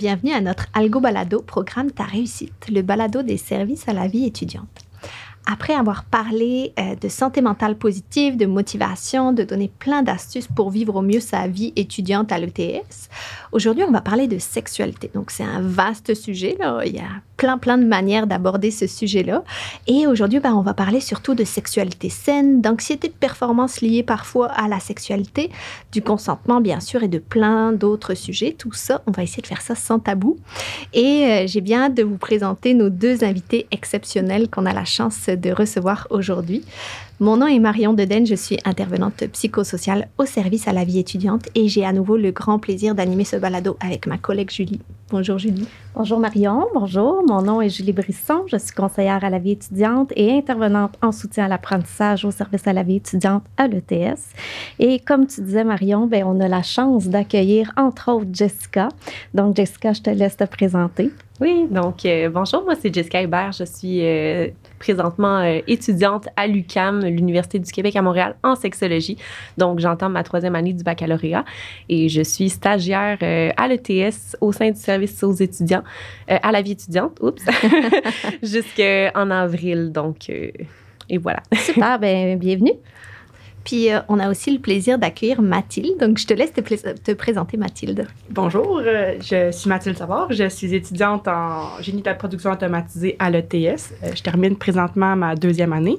Bienvenue à notre Algo Balado, programme Ta réussite, le balado des services à la vie étudiante. Après avoir parlé euh, de santé mentale positive, de motivation, de donner plein d'astuces pour vivre au mieux sa vie étudiante à l'ETS, aujourd'hui on va parler de sexualité. Donc c'est un vaste sujet, là. il y a plein plein de manières d'aborder ce sujet-là. Et aujourd'hui ben, on va parler surtout de sexualité saine, d'anxiété de performance liée parfois à la sexualité, du consentement bien sûr et de plein d'autres sujets. Tout ça, on va essayer de faire ça sans tabou. Et euh, j'ai bien de vous présenter nos deux invités exceptionnels qu'on a la chance de recevoir aujourd'hui. Mon nom est Marion Deden, je suis intervenante psychosociale au service à la vie étudiante et j'ai à nouveau le grand plaisir d'animer ce balado avec ma collègue Julie. Bonjour Julie. Bonjour Marion, bonjour. Mon nom est Julie Brisson, je suis conseillère à la vie étudiante et intervenante en soutien à l'apprentissage au service à la vie étudiante à l'ETS. Et comme tu disais Marion, ben, on a la chance d'accueillir entre autres Jessica. Donc Jessica, je te laisse te présenter. Oui, donc euh, bonjour, moi c'est Jessica Hubert, je suis euh, présentement euh, étudiante à l'UCAM, l'Université du Québec à Montréal, en sexologie. Donc j'entends ma troisième année du baccalauréat et je suis stagiaire à l'ETS au sein du service aux étudiants, à la vie étudiante, oups, jusqu'en avril. Donc, et voilà. Super, ben bienvenue. Puis euh, on a aussi le plaisir d'accueillir Mathilde. Donc je te laisse te, présenter Mathilde. Bonjour, euh, je suis Mathilde Savard. Je suis étudiante en génie de la production automatisée à l'ETS. Euh, je termine présentement ma deuxième année.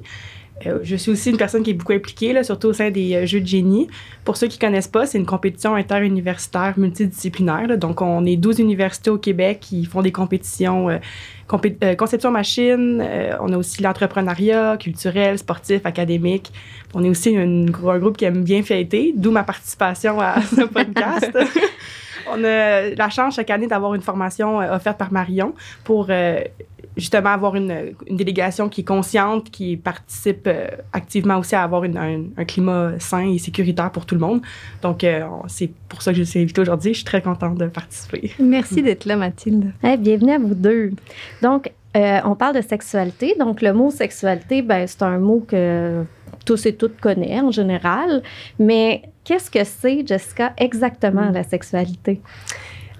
je suis aussi une personne qui est beaucoup impliquée, là, surtout au sein des Jeux de génie. Pour ceux qui ne connaissent pas, c'est une compétition interuniversitaire multidisciplinaire. Donc, on est 12 universités au Québec qui font des compétitions conception machine, euh, on a aussi l'entrepreneuriat culturel, sportif, académique. On est aussi un groupe qui aime bien fêter, d'où ma participation à ce podcast. on a la chance chaque année d'avoir une formation euh, offerte par Marion pour justement avoir une, délégation qui est consciente, qui participe activement aussi à avoir un, climat sain et sécuritaire pour tout le monde. Donc, c'est pour ça que je suis invitée aujourd'hui. Je suis très contente de participer. Merci d'être là, Mathilde. bienvenue à vous deux. Donc, euh, on parle de sexualité. Donc, le mot sexualité, ben, c'est un mot que tous et toutes connaissent en général. Mais qu'est-ce que c'est, Jessica, exactement la sexualité?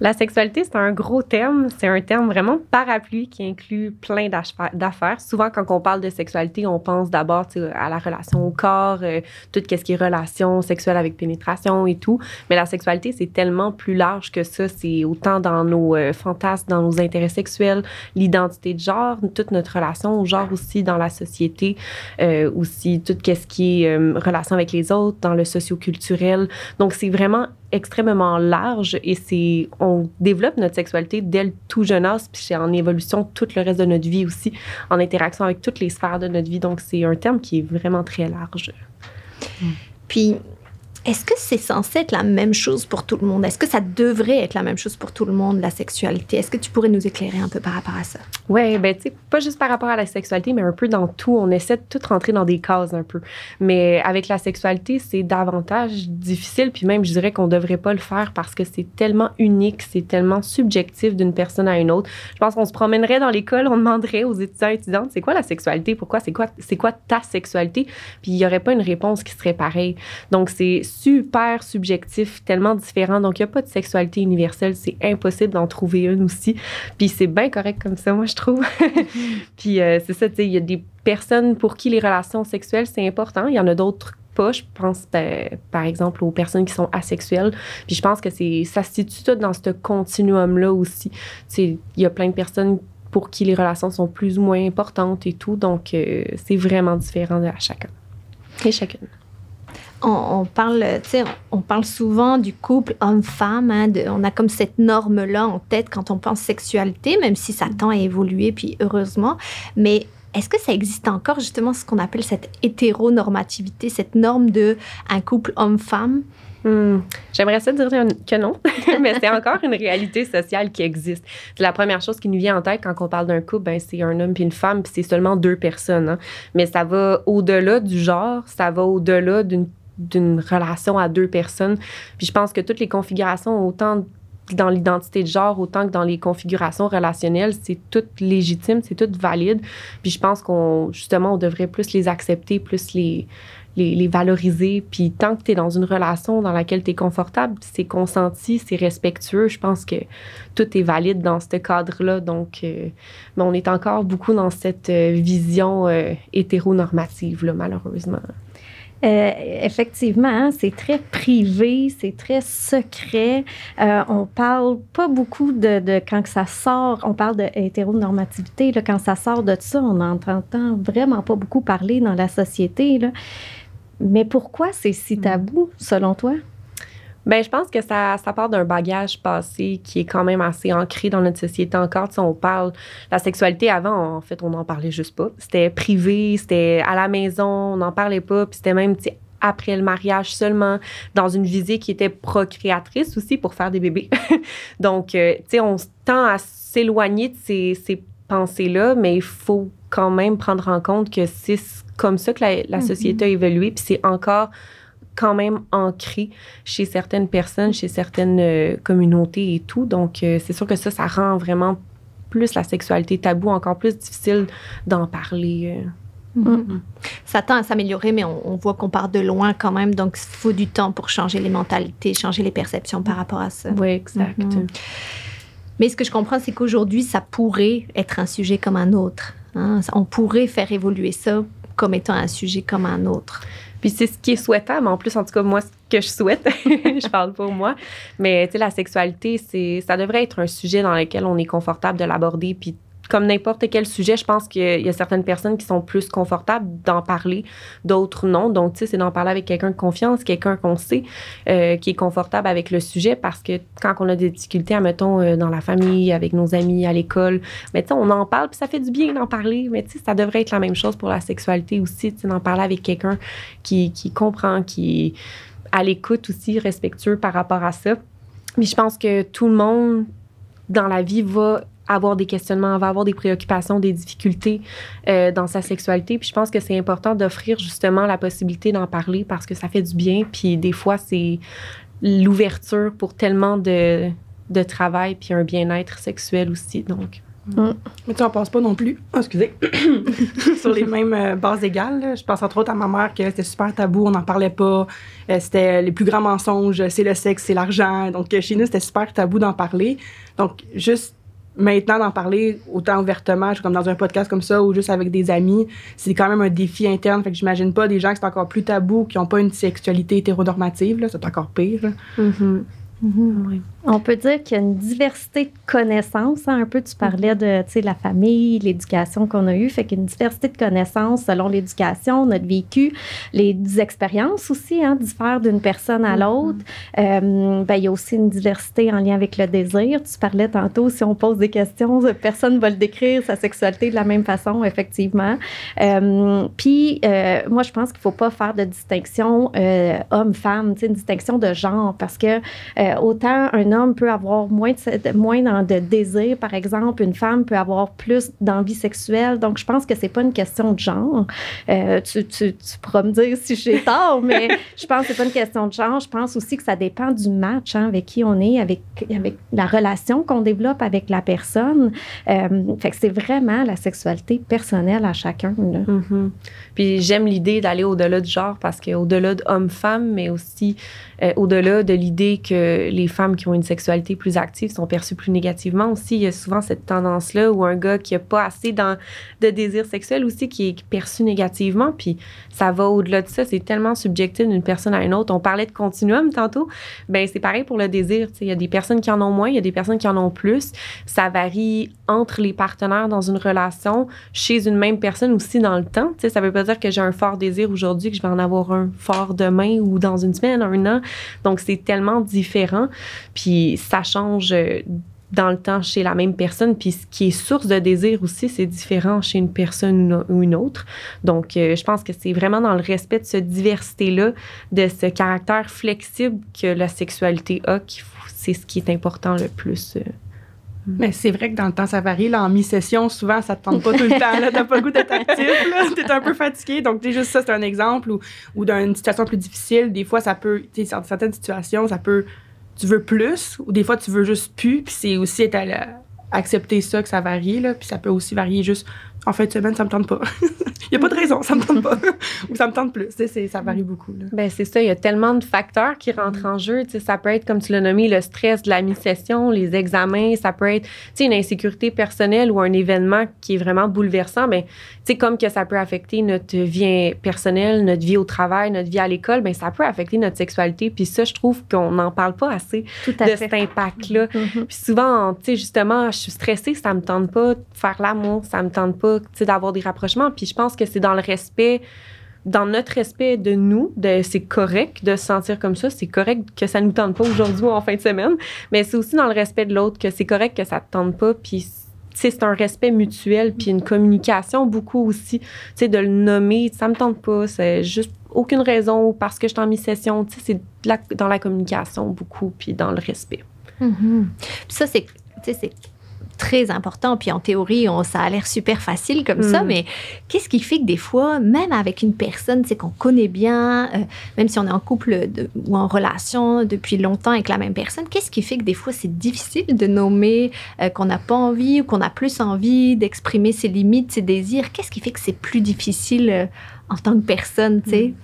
La sexualité, c'est un gros terme. C'est un terme vraiment parapluie qui inclut plein d'affaires. Souvent, quand on parle de sexualité, on pense d'abord à la relation au corps, euh, tout ce qui est relation sexuelle avec pénétration et tout. Mais la sexualité, c'est tellement plus large que ça. C'est autant dans nos euh, fantasmes, dans nos intérêts sexuels, l'identité de genre, toute notre relation au genre aussi dans la société, euh, aussi tout ce qui est relation avec les autres, dans le socioculturel. Donc, c'est vraiment extrêmement large et c'est on développe notre sexualité dès le tout jeune âge puis c'est en évolution tout le reste de notre vie aussi en interaction avec toutes les sphères de notre vie donc c'est un terme qui est vraiment très large. Puis est-ce que c'est censé être la même chose pour tout le monde? Est-ce que ça devrait être la même chose pour tout le monde, la sexualité? Est-ce que tu pourrais nous éclairer un peu par rapport à ça? Oui, ben tu sais, pas juste par rapport à la sexualité, mais un peu dans tout. On essaie de tout rentrer dans des cases un peu. Mais avec la sexualité, c'est davantage difficile, puis même, je dirais qu'on devrait pas le faire parce que c'est tellement unique, c'est tellement subjectif d'une personne à une autre. Je pense qu'on se promènerait dans l'école, on demanderait aux étudiants et étudiantes, c'est quoi la sexualité? Pourquoi? C'est quoi, quoi ta sexualité? Puis il y aurait pas une réponse qui serait pareille. Donc, c'est super subjectif, tellement différent. Donc, il n'y a pas de sexualité universelle. C'est impossible d'en trouver une aussi. Puis, c'est bien correct comme ça, moi, je trouve. Puis, euh, c'est ça, tu sais, il y a des personnes pour qui les relations sexuelles, c'est important. Il y en a d'autres pas. Je pense, ben, par exemple, aux personnes qui sont asexuelles. Puis, je pense que c'est ça se situe dans ce continuum-là aussi. Il y a plein de personnes pour qui les relations sont plus ou moins importantes et tout. Donc, euh, c'est vraiment différent à chacun et chacune on, parle, on parle souvent du couple homme-femme. Hein, on a comme cette norme-là en tête quand on pense sexualité, même si ça tend à évoluer, puis heureusement. Mais est-ce que ça existe encore justement ce qu'on appelle cette hétéronormativité, cette norme de un couple homme-femme? Hmm. J'aimerais ça dire que non, mais c'est encore une réalité sociale qui existe. C'est la première chose qui nous vient en tête quand on parle d'un couple, ben, c'est un homme puis une femme, puis c'est seulement deux personnes. Hein. Mais ça va au-delà du genre, ça va au-delà d'une d'une relation à deux personnes. Puis je pense que toutes les configurations, autant dans l'identité de genre, autant que dans les configurations relationnelles, c'est tout légitime, c'est tout valide. Puis je pense qu'on, justement, on devrait plus les accepter, plus les, les, valoriser. Puis tant que tu es dans une relation dans laquelle tu es confortable, c'est consenti, c'est respectueux, je pense que tout est valide dans ce cadre-là. Donc, euh, mais on est encore beaucoup dans cette euh, vision euh, hétéronormative, là, malheureusement. Effectivement, hein, c'est très privé, c'est très secret. on parle pas beaucoup de, de, quand ça sort, on parle de hétéronormativité, là, quand ça sort de ça, on n'entend vraiment pas beaucoup parler dans la société. Là. Mais pourquoi c'est si mm. tabou, selon toi? Bien, je pense que ça, ça part d'un bagage passé qui est quand même assez ancré dans notre société encore. Tu sais, on parle. La sexualité avant, en fait, on n'en parlait juste pas. C'était privé, c'était à la maison, on n'en parlait pas. Puis c'était même, tu sais, après le mariage seulement, dans une visée qui était procréatrice aussi pour faire des bébés. Donc, euh, tu sais, on tend à s'éloigner de ces, ces pensées-là, mais il faut quand même prendre en compte que c'est comme ça que la, mm-hmm. société a évolué, puis c'est encore quand même ancré chez certaines personnes, chez certaines euh, communautés et tout. Donc, euh, c'est sûr que ça, ça rend vraiment plus la sexualité tabou, encore plus difficile d'en parler. Euh. Mm-hmm. Mm-hmm. Ça tend à s'améliorer, mais on, voit qu'on part de loin quand même, donc il faut du temps pour changer les mentalités, changer les perceptions par rapport à ça. Oui, exact. Mais ce que je comprends, c'est qu'aujourd'hui, ça pourrait être un sujet comme un autre. Hein. On pourrait faire évoluer ça comme étant un sujet comme un autre. Puis c'est ce qui est souhaitable. En plus, en tout cas, moi, ce que je souhaite, je parle pour moi. Mais tu sais, la sexualité, c'est, ça devrait être un sujet dans lequel on est confortable de l'aborder. Puis comme n'importe quel sujet, je pense qu'il y a certaines personnes qui sont plus confortables d'en parler, d'autres non. Donc, tu sais, c'est d'en parler avec quelqu'un de confiance, quelqu'un qu'on sait, euh, qui est confortable avec le sujet parce que quand on a des difficultés, mettons, euh, dans la famille, avec nos amis, à l'école, mais tu sais, on en parle, puis ça fait du bien d'en parler. Mais tu sais, ça devrait être la même chose pour la sexualité aussi, tu sais, d'en parler avec quelqu'un qui, qui comprend, qui est à l'écoute aussi, respectueux par rapport à ça. Mais je pense que tout le monde dans la vie va avoir des questionnements, va avoir des préoccupations, des difficultés euh, dans sa sexualité. Puis je pense que c'est important d'offrir justement la possibilité d'en parler parce que ça fait du bien. Puis des fois, c'est l'ouverture pour tellement de, de travail puis un bien-être sexuel aussi. Donc. Mm. Mais tu n'en penses pas non plus, oh, excusez, sur les mêmes euh, bases égales. Je pense entre autres à ma mère que c'était super tabou, on n'en parlait pas. Euh, c'était les plus grands mensonges, c'est le sexe, c'est l'argent. Donc chez nous, c'était super tabou d'en parler. Donc juste maintenant d'en parler autant ouvertement, comme dans un podcast comme ça ou juste avec des amis, c'est quand même un défi interne. Fait que j'imagine pas des gens qui sont encore plus tabous, qui n'ont pas une sexualité hétéronormative, c'est encore pire. On peut dire qu'il y a une diversité de connaissances. Hein. Un peu, tu parlais de la famille, l'éducation qu'on a eue. Fait qu'il y a une diversité de connaissances selon l'éducation, notre vécu. Les expériences aussi hein, diffèrent d'une personne à l'autre. Euh, ben, il y a aussi une diversité en lien avec le désir. Tu parlais tantôt, si on pose des questions, personne ne va le décrire, sa sexualité de la même façon, effectivement. Euh, puis, euh, moi, je pense qu'il ne faut pas faire de distinction homme-femme, une distinction de genre, parce que autant un homme peut avoir moins de, moins de désir, par exemple. Une femme peut avoir plus d'envie sexuelle. Donc, je pense que c'est pas une question de genre. Euh, tu, tu, tu, pourras me dire si j'ai tort, mais je pense que c'est pas une question de genre. Je pense aussi que ça dépend du match hein, avec qui on est, avec, avec la relation qu'on développe avec la personne. Euh, fait que c'est vraiment la sexualité personnelle à chacun. Mm-hmm. Puis j'aime l'idée d'aller au-delà du genre parce qu'au-delà de homme-femme, mais aussi euh, au-delà de l'idée que les femmes qui ont une sexualité plus active sont perçues plus négativement aussi, il y a souvent cette tendance-là où un gars qui n'a pas assez de désir sexuel aussi qui est perçu négativement. Puis ça va au-delà de ça. C'est tellement subjectif d'une personne à une autre. On parlait de continuum tantôt. Ben c'est pareil pour le désir. Il y a des personnes qui en ont moins, il y a des personnes qui en ont plus. Ça varie entre les partenaires dans une relation, chez une même personne aussi dans le temps. Ça ne veut pas dire que j'ai un fort désir aujourd'hui, que je vais en avoir un fort demain ou dans une semaine, un an. Donc, c'est tellement différent. Puis, ça change euh, dans le temps chez la même personne. Puis ce qui est source de désir aussi, c'est différent chez une personne ou une autre. Donc, euh, je pense que c'est vraiment dans le respect de cette diversité-là, de ce caractère flexible que la sexualité a, c'est ce qui est important le plus. Euh, Mais c'est vrai que dans le temps, ça varie. Là, en mi-session, souvent, ça te tente pas tout le temps. T'as pas le goût d'être actif. T'es un peu fatigué. Donc, juste ça, c'est un exemple. Ou, ou d'une situation plus difficile, des fois, ça peut, sais, certaines situations, ça peut, tu veux plus, ou des fois, tu veux juste plus. Puis c'est aussi être à accepter ça, que ça varie. Là, puis ça peut aussi varier juste en fin de semaine, ça me tente pas. Il n'y a pas de raison, ça me tente pas. Ou ça me tente plus. ça varie beaucoup. Ben, c'est ça, il y a tellement de facteurs qui rentrent en jeu. ça peut être, comme tu l'as nommé, le stress de la mi-session, les examens. Ça peut être une insécurité personnelle ou un événement qui est vraiment bouleversant. Mais ben, comme que ça peut affecter notre vie personnelle, notre vie au travail, notre vie à l'école, ben, ça peut affecter notre sexualité. Puis ça, je trouve qu'on n'en parle pas assez de cet impact-là. Mm-hmm. Puis souvent, justement, je suis stressée, ça me tente pas de faire l'amour, ça me tente pas d'avoir des rapprochements. Puis je pense que c'est dans le respect, dans notre respect de nous, de, c'est correct de se sentir comme ça, c'est correct que ça nous tente pas aujourd'hui ou en fin de semaine, mais c'est aussi dans le respect de l'autre que c'est correct que ça te tente pas, puis c'est un respect mutuel, puis une communication beaucoup aussi, tu de le nommer, ça me tente pas, c'est juste aucune raison parce que je suis en mi-session, tu sais, c'est dans la communication beaucoup, puis dans le respect. Mm-hmm. ça, c'est, c'est très important. Puis en théorie, on, ça a l'air super facile comme ça, mm. mais qu'est-ce qui fait que des fois, même avec une personne, c'est qu'on connaît bien, euh, même si on est en couple ou en relation depuis longtemps avec la même personne, qu'est-ce qui fait que des fois c'est difficile de nommer euh, qu'on n'a pas envie ou qu'on a plus envie d'exprimer ses limites, ses désirs? Qu'est-ce qui fait que c'est plus difficile euh, en tant que personne, tu sais? Mm.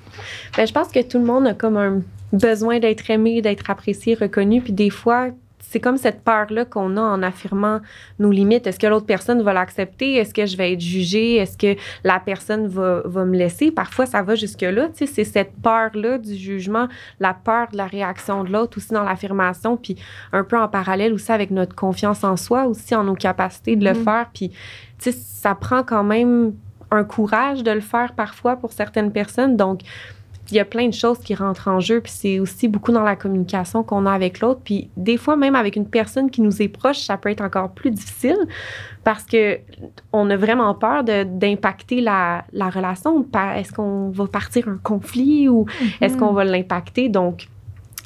Ben, je pense que tout le monde a comme un besoin d'être aimé, d'être apprécié, reconnu, puis des fois, c'est comme cette peur-là qu'on a en affirmant nos limites. Est-ce que l'autre personne va l'accepter? Est-ce que je vais être jugée? Est-ce que la personne va, va me laisser? Parfois, ça va jusque-là. Tu sais, c'est cette peur-là du jugement, la peur de la réaction de l'autre aussi dans l'affirmation, puis un peu en parallèle aussi avec notre confiance en soi, aussi en nos capacités de le mm-hmm. faire. Puis, tu sais, ça prend quand même un courage de le faire parfois pour certaines personnes. Donc, il y a plein de choses qui rentrent en jeu, puis c'est aussi beaucoup dans la communication qu'on a avec l'autre. Puis des fois, même avec une personne qui nous est proche, ça peut être encore plus difficile parce que on a vraiment peur d'impacter la, la, relation. Est-ce qu'on va partir un conflit ou est-ce qu'on va l'impacter? Donc,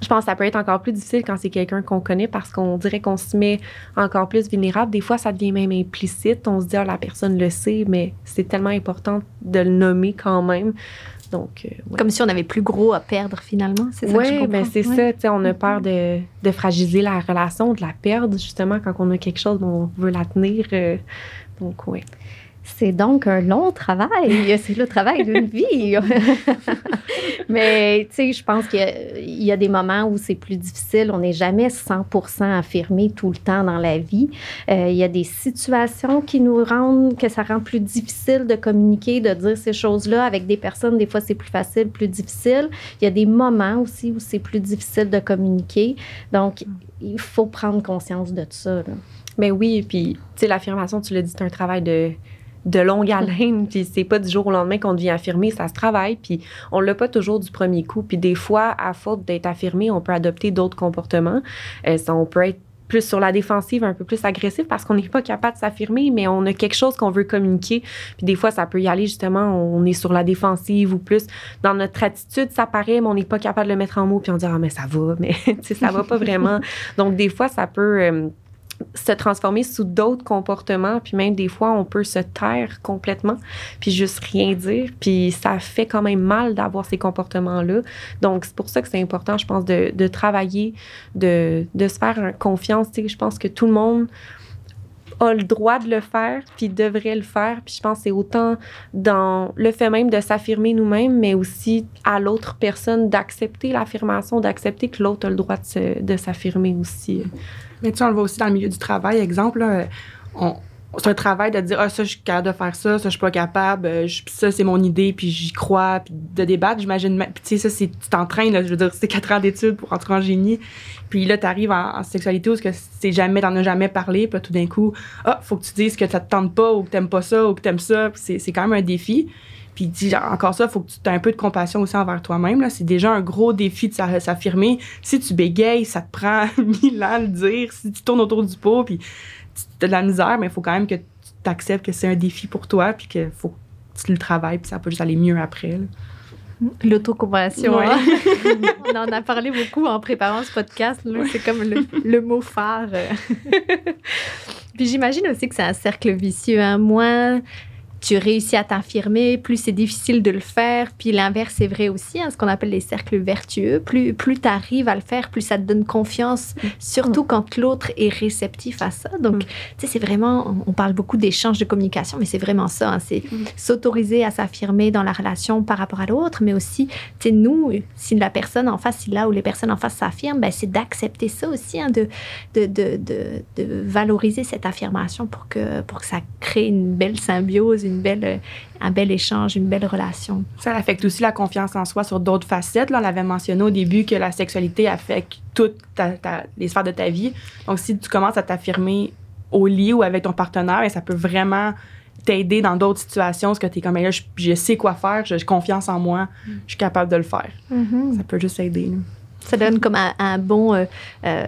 je pense que ça peut être encore plus difficile quand c'est quelqu'un qu'on connaît parce qu'on dirait qu'on se met encore plus vulnérable. Des fois, ça devient même implicite. On se dit, ah, la personne le sait, mais c'est tellement important de le nommer quand même. Donc, euh, Comme si on avait plus gros à perdre finalement, c'est ça je ben c'est ça. On a peur de, de, fragiliser la relation, de la perdre justement quand on a quelque chose dont on veut la tenir. Euh, donc, oui. C'est donc un long travail. C'est le travail d'une vie. Mais, tu sais, je pense qu'il y, a des moments où c'est plus difficile. On n'est jamais 100% affirmé tout le temps dans la vie. Euh, il y a des situations qui nous rendent, que ça rend plus difficile de communiquer, de dire ces choses-là. Avec des personnes, des fois, c'est plus facile, plus difficile. Il y a des moments aussi où c'est plus difficile de communiquer. Donc, il faut prendre conscience de ça. Mais oui, puis, tu sais, l'affirmation, tu l'as dit, c'est un travail de de longue haleine, puis c'est pas du jour au lendemain qu'on devient affirmé, ça se travaille, puis on l'a pas toujours du premier coup, puis des fois, à faute d'être affirmé, on peut adopter d'autres comportements. Euh, on peut être plus sur la défensive, un peu plus agressif parce qu'on n'est pas capable de s'affirmer, mais on a quelque chose qu'on veut communiquer. Puis des fois, ça peut y aller justement, on est sur la défensive ou plus dans notre attitude, ça paraît, mais on n'est pas capable de le mettre en mots, puis on dit ah mais ça va, mais ça va pas vraiment. Donc des fois, ça peut euh, se transformer sous d'autres comportements, puis même des fois, on peut se taire complètement, puis juste rien dire, puis ça fait quand même mal d'avoir ces comportements-là. Donc, c'est pour ça que c'est important, je pense, de, de travailler, de, de, se faire confiance. Je pense que tout le monde a le droit de le faire, puis devrait le faire. Puis je pense que c'est autant dans le fait même de s'affirmer nous-mêmes, mais aussi à l'autre personne d'accepter l'affirmation, d'accepter que l'autre a le droit de s'affirmer aussi. Mais tu on le voit aussi dans le milieu du travail. Exemple, on, c'est un travail de dire ah ça je suis capable de faire ça ça je suis pas capable euh, ça c'est mon idée puis j'y crois puis de débattre j'imagine puis tu sais ça c'est tu t'entraînes je veux dire c'est quatre ans d'études pour entrer en génie puis là tu arrives en, sexualité où que c'est jamais t'en as jamais parlé puis tout d'un coup ah faut que tu dises que ça te tente pas ou que t'aimes pas ça ou que t'aimes ça c'est c'est quand même un défi puis dis encore ça, il faut que tu aies un peu de compassion aussi envers toi-même. C'est déjà un gros défi de s'affirmer. Si tu bégayes, ça te prend mille ans à le dire. Si tu tournes autour du pot, puis tu as de la misère, mais il faut quand même que tu acceptes que c'est un défi pour toi, puis qu'il faut que tu le travailles, puis ça peut juste aller mieux après. L'autocompassion. Hein? On en a parlé beaucoup en préparant ce podcast. C'est comme le, mot phare. Puis j'imagine aussi que c'est un cercle vicieux. Hein? Moins tu réussis à t'affirmer, plus c'est difficile de le faire. Puis l'inverse est vrai aussi, hein, ce qu'on appelle les cercles vertueux. Plus, plus tu arrives à le faire, plus ça te donne confiance, mm. surtout quand l'autre est réceptif à ça. Donc, mm. tu sais, c'est vraiment, on parle beaucoup d'échanges de communication, mais c'est vraiment ça. Hein, c'est mm. s'autoriser à s'affirmer dans la relation par rapport à l'autre, mais aussi, tu sais, nous, si la personne en face, si là où les personnes en face s'affirment, ben, c'est d'accepter ça aussi, hein, de, de, de, de, valoriser cette affirmation pour que, pour que ça crée une belle symbiose, belle, un bel échange, une belle relation. Ça affecte aussi la confiance en soi sur d'autres facettes. Là, on l'avait mentionné au début que la sexualité affecte toutes les sphères de ta vie. Donc, si tu commences à t'affirmer au lit ou avec ton partenaire, ben, ça peut vraiment t'aider dans d'autres situations parce que tu es comme, là, je, sais quoi faire, j'ai confiance en moi, je suis capable de le faire. Mm-hmm. Ça peut juste aider. Ça donne comme un, bon, euh, euh,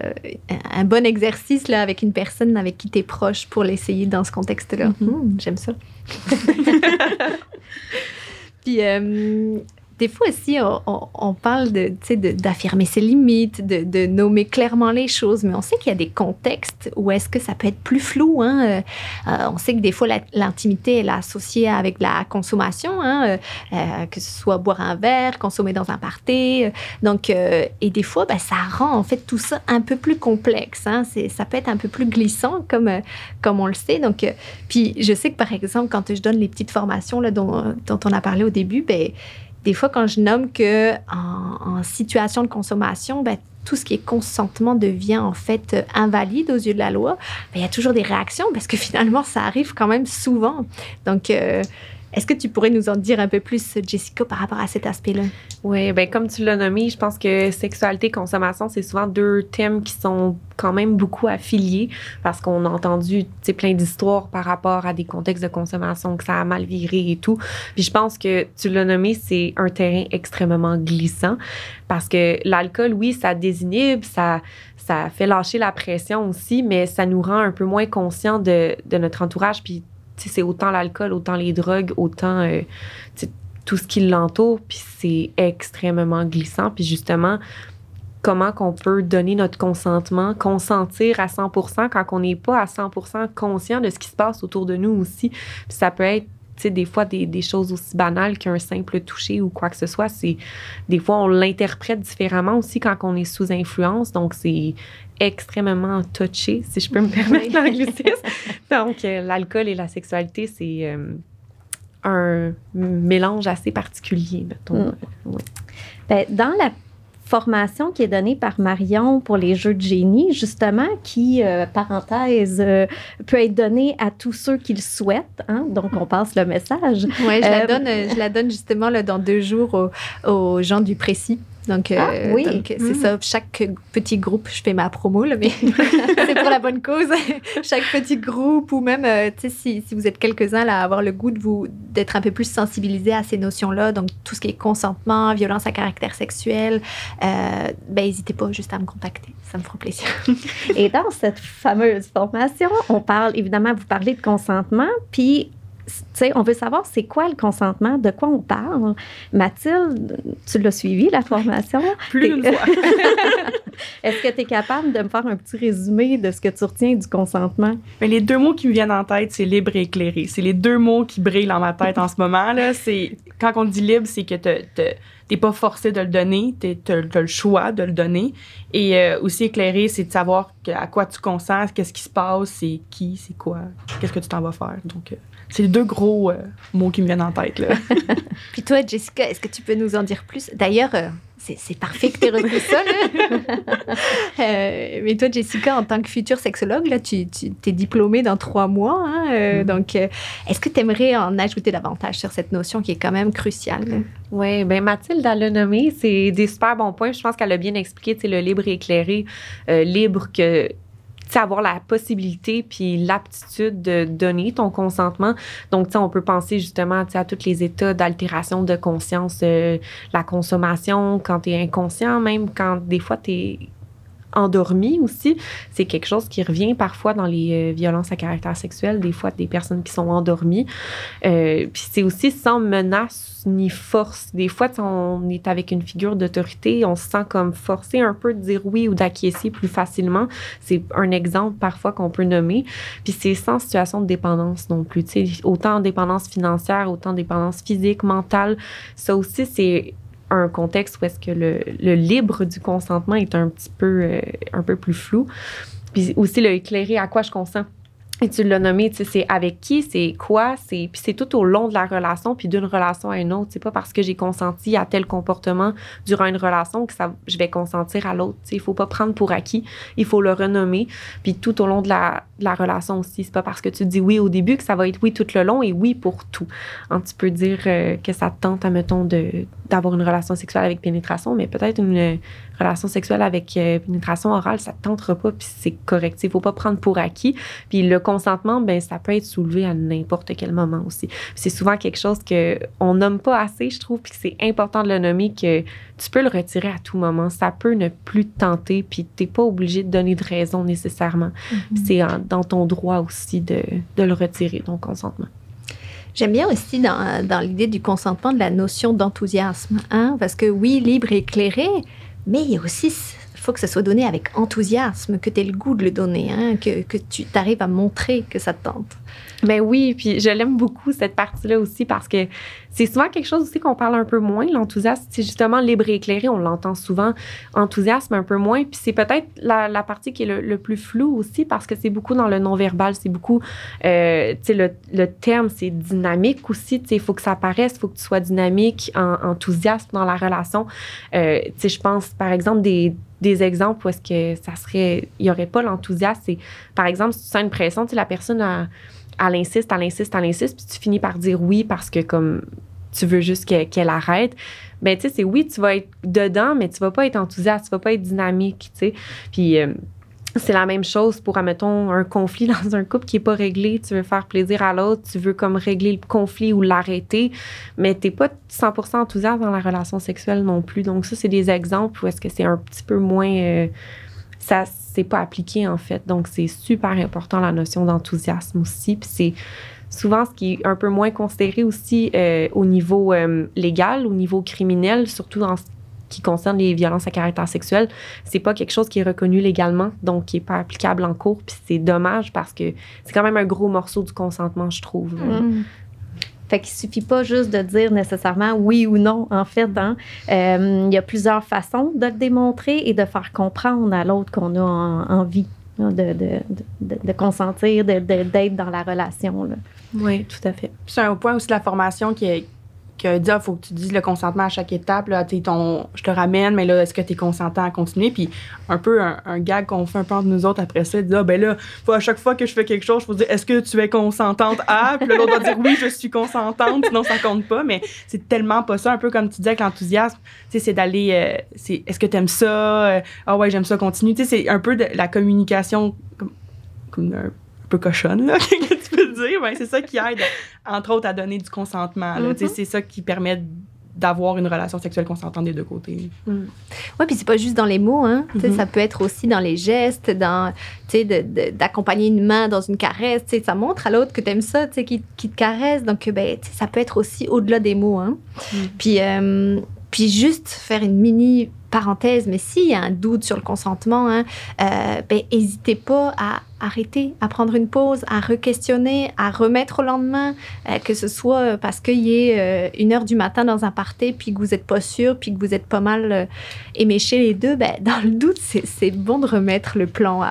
un bon exercice là, avec une personne avec qui tu es proche pour l'essayer dans ce contexte-là. Mm-hmm. Hmm, j'aime ça. Puis, euh, des fois aussi, on, parle de, d'affirmer ses limites, de, nommer clairement les choses, mais on sait qu'il y a des contextes où est-ce que ça peut être plus flou. Hein? Euh, euh, on sait que des fois, l'intimité, elle est associée avec la consommation, hein? Euh, que ce soit boire un verre, consommer dans un party. Donc, et des fois, ben, ça rend en fait tout ça un peu plus complexe. Hein? ça peut être un peu plus glissant, comme, comme on le sait. Donc, puis je sais que par exemple, quand je donne les petites formations là, dont, dont on a parlé au début, ben, des fois, quand je nomme que en, situation de consommation, ben, tout ce qui est consentement devient en fait invalide aux yeux de la loi, ben, il y a toujours des réactions parce que finalement, ça arrive quand même souvent. Donc, euh, est-ce que tu pourrais nous en dire un peu plus, Jessica, par rapport à cet aspect-là? Oui, ben comme tu l'as nommé, je pense que sexualité, consommation, c'est souvent deux thèmes qui sont quand même beaucoup affiliés parce qu'on a entendu plein d'histoires par rapport à des contextes de consommation que ça a mal viré et tout. Puis je pense que tu l'as nommé, c'est un terrain extrêmement glissant parce que l'alcool, oui, ça désinhibe, ça, ça fait lâcher la pression aussi, mais ça nous rend un peu moins conscients de, de notre entourage. Puis c'est autant l'alcool, autant les drogues, autant euh, tout ce qui l'entoure, puis c'est extrêmement glissant. Puis justement, comment qu'on peut donner notre consentement, consentir à 100 quand on n'est pas à 100 conscient de ce qui se passe autour de nous aussi? Puis ça peut être sais, des fois, des, des, choses aussi banales qu'un simple toucher ou quoi que ce soit, c'est des fois, on l'interprète différemment aussi quand on est sous influence. Donc, c'est extrêmement touché, si je peux me permettre l'anglicisme. Donc, euh, l'alcool et la sexualité, c'est euh, un mélange assez particulier, mettons. Mm. Ben, dans la formation qui est donnée par Marion pour les jeux de génie, justement, qui, euh, parenthèse, euh, peut être donnée à tous ceux qui le souhaitent. Hein? Donc, on passe le message. Oui, je, la euh, donne, je la donne justement là, dans deux jours aux gens du précis. Donc, ah, euh, oui. c'est ça. Chaque petit groupe, je fais ma promo, là, mais c'est pour la bonne cause. Chaque petit groupe, ou même, euh, tu sais, si, si, vous êtes quelques-uns à avoir le goût de vous d'être un peu plus sensibilisé à ces notions-là, donc tout ce qui est consentement, violence à caractère sexuel, euh, ben n'hésitez pas juste à me contacter. Ça me fera plaisir. Et dans cette fameuse formation, on parle évidemment, vous parlez de consentement, puis sais, on veut savoir c'est quoi le consentement, de quoi on parle. Mathilde, tu l'as suivi, la formation? Plus fois. Est-ce que tu es capable de me faire un petit résumé de ce que tu retiens du consentement? Mais les deux mots qui me viennent en tête, c'est libre et éclairé. C'est les deux mots qui brillent dans ma tête en ce moment. Là. C'est, quand on dit libre, c'est que tu n'es pas forcé de le donner, tu as, le choix de le donner. Et euh, aussi éclairé, c'est de savoir à quoi tu consens, qu'est-ce qui se passe, c'est qui, c'est quoi, qu'est-ce que tu t'en vas faire. Donc, euh, c'est les deux gros euh, mots qui me viennent en tête. Là. Puis toi, Jessica, est-ce que tu peux nous en dire plus? D'ailleurs, euh, c'est parfait que tu aies repris ça. Euh, mais toi, Jessica, en tant que future sexologue, là, tu, tu es diplômée dans trois mois. Hein, mm-hmm. Donc, est-ce que tu aimerais en ajouter davantage sur cette notion qui est quand même cruciale? Oui, bien Mathilde, a le nommé, c'est des super bons points. Je pense qu'elle a bien expliqué, le libre et éclairé, libre que avoir la possibilité puis l'aptitude de donner ton consentement. Donc, on peut penser justement à tous les états d'altération de conscience, euh, la consommation, quand tu es inconscient, même quand des fois tu es endormi aussi. C'est quelque chose qui revient parfois dans les violences à caractère sexuel, des fois des personnes qui sont endormies. puis c'est aussi sans menace ni force. Des fois, on est avec une figure d'autorité, on se sent comme forcé un peu de dire oui ou d'acquiescer plus facilement. C'est un exemple parfois qu'on peut nommer. Puis c'est sans situation de dépendance non plus. sais, autant dépendance financière, autant dépendance physique, mentale. Ça aussi, c'est un contexte où est-ce que le, le, libre du consentement est un petit peu, euh, un peu plus flou. Puis aussi le éclairer à quoi je consens. Et tu l'as nommé, tu sais, c'est avec qui, c'est quoi, c'est puis c'est tout au long de la relation, puis d'une relation à une autre. C'est pas parce que j'ai consenti à tel comportement durant une relation que ça, je vais consentir à l'autre. Il faut pas prendre pour acquis, il faut le renommer. Puis tout au long de la, la relation aussi, c'est pas parce que tu dis oui au début que ça va être oui tout le long et oui pour tout. Hein, tu peux dire euh, que ça te tente, admettons, d'avoir une relation sexuelle avec pénétration, mais peut-être une relation sexuelle avec euh, pénétration orale, ça ne tentera pas, puis c'est correct. Il ne faut pas prendre pour acquis. Puis le consentement, ben ça peut être soulevé à n'importe quel moment aussi. C'est souvent quelque chose qu'on nomme pas assez, je trouve, puis c'est important de le nommer que tu peux le retirer à tout moment. Ça peut ne plus te tenter, puis tu n'es pas obligé de donner de raison nécessairement. Mm-hmm. C'est dans ton droit aussi de, de le retirer, ton consentement. J'aime bien aussi dans, dans l'idée du consentement de la notion d'enthousiasme, hein? parce que oui, libre et éclairé, mais il y aussi, faut que ça soit donné avec enthousiasme, que tu aies le goût de le donner, hein? que, tu arrives à montrer que ça te tente. Ben oui, puis je l'aime beaucoup cette partie-là aussi parce que c'est souvent quelque chose aussi qu'on parle un peu moins. L'enthousiasme, c'est justement libre et éclairé, on l'entend souvent. Enthousiasme un peu moins, puis c'est peut-être la, partie qui est le, plus floue aussi parce que c'est beaucoup dans le non-verbal, c'est beaucoup, euh, tu sais, le, le, terme, c'est dynamique aussi. Tu sais, il faut que ça apparaisse, il faut que tu sois dynamique, en, enthousiaste dans la relation. Euh, tu sais, je pense par exemple des des exemples où est-ce que ça serait, il n'y aurait pas l'enthousiasme. C'est, par exemple, si tu sens une pression, tu sais, la personne a elle insiste, elle insiste, elle insiste, puis tu finis par dire oui parce que comme tu veux juste qu'elle arrête. Ben, tu sais, c'est oui, tu vas être dedans, mais tu vas pas être enthousiaste, tu vas pas être dynamique, tu sais. Puis euh, c'est la même chose pour, admettons, un conflit dans un couple qui est pas réglé. Tu veux faire plaisir à l'autre, tu veux comme régler le conflit ou l'arrêter, mais t'es pas 100% enthousiaste dans la relation sexuelle non plus. Donc ça, c'est des exemples où est-ce que c'est un petit peu moins... Euh, ça c'est pas appliqué en fait. Donc c'est super important la notion d'enthousiasme aussi. Puis c'est souvent ce qui est un peu moins considéré aussi euh, au niveau euh, légal, au niveau criminel, surtout en ce qui concerne les violences à caractère sexuel, c'est pas quelque chose qui est reconnu légalement, donc qui est pas applicable en cours. Puis c'est dommage parce que c'est quand même un gros morceau du consentement, je trouve. Mm. Fait qu'il suffit pas juste de dire nécessairement oui ou non, en fait. Hein. Euh, il y a plusieurs façons de le démontrer et de faire comprendre à l'autre qu'on a envie de, de, de, de, consentir, d'être dans la relation. Oui, tout à fait. C'est un point aussi de la formation qui est, que dit, il faut que tu dises le consentement à chaque étape. Là, ton, je te ramène, mais là, est-ce que tu es consentant à continuer? Puis un peu un, gag qu'on fait un peu entre nous autres après ça, dire, ah, ben là, faut, à chaque fois que je fais quelque chose, il faut dire, est-ce que tu es consentante à? Puis l'autre va dire, oui, je suis consentante, sinon ça compte pas. Mais c'est tellement pas ça, un peu comme tu disais avec l'enthousiasme, c'est d'aller, euh, est-ce que tu aimes ça? Euh, ah ouais, j'aime ça, continue. C'est un peu de la communication comme, un peu cochonne, là, dire, ben, c'est ça qui aide, entre autres, à donner du consentement. Mm-hmm. C'est ça qui permet d'avoir une relation sexuelle consentante des deux côtés. Mm. Oui, puis c'est pas juste dans les mots, hein. Mm-hmm. Ça peut être aussi dans les gestes, dans, d'accompagner une main dans une caresse. Ça montre à l'autre que tu aimes ça, qui, qui te caresse. Donc, ben, ça peut être aussi au-delà des mots. Hein. Mm. Puis, euh, puis juste faire une mini parenthèse, mais s'il y a un doute sur le consentement, hein, euh, ben, n'hésitez pas à arrêter, à prendre une pause, à re-questionner, à remettre au lendemain, euh, que ce soit parce qu'il y ait euh, une heure du matin dans un party, puis que vous n'êtes pas sûr, puis que vous êtes pas mal euh, éméché les deux, ben, dans le doute, c'est bon de remettre le plan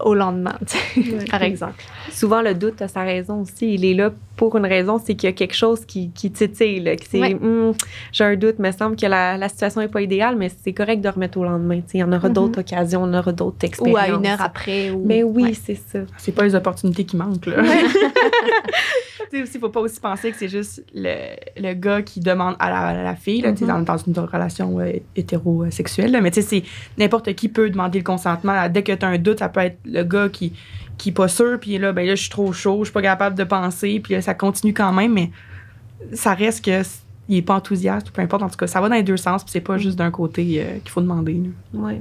au lendemain, par exemple. Souvent, le doute a sa raison aussi. Il est là pour une raison, c'est qu'il y a quelque chose qui, qui titille, c'est hum, j'ai un doute, me semble que la, la situation n'est pas idéale, mais c'est correct de remettre au lendemain. Il y en aura mm-hmm. d'autres occasions, on aura d'autres expériences. Ou à une heure après. Ou... Mais oui, c'est ça. C'est pas les opportunités qui manquent, là. tu sais, faut pas aussi penser que c'est juste le, le, gars qui demande à la, fille, là, mm-hmm. dans, une relation euh, hétérosexuelle, mais tu sais, c'est n'importe qui peut demander le consentement. Dès que tu as un doute, ça peut être le gars qui qui est pas sûr, puis là, ben là, je suis trop chaud, je suis pas capable de penser, puis ça continue quand même, mais ça reste que il est pas enthousiaste, peu importe. En tout cas, ça va dans les deux sens, puis c'est pas juste d'un côté euh, qu'il faut demander. Oui.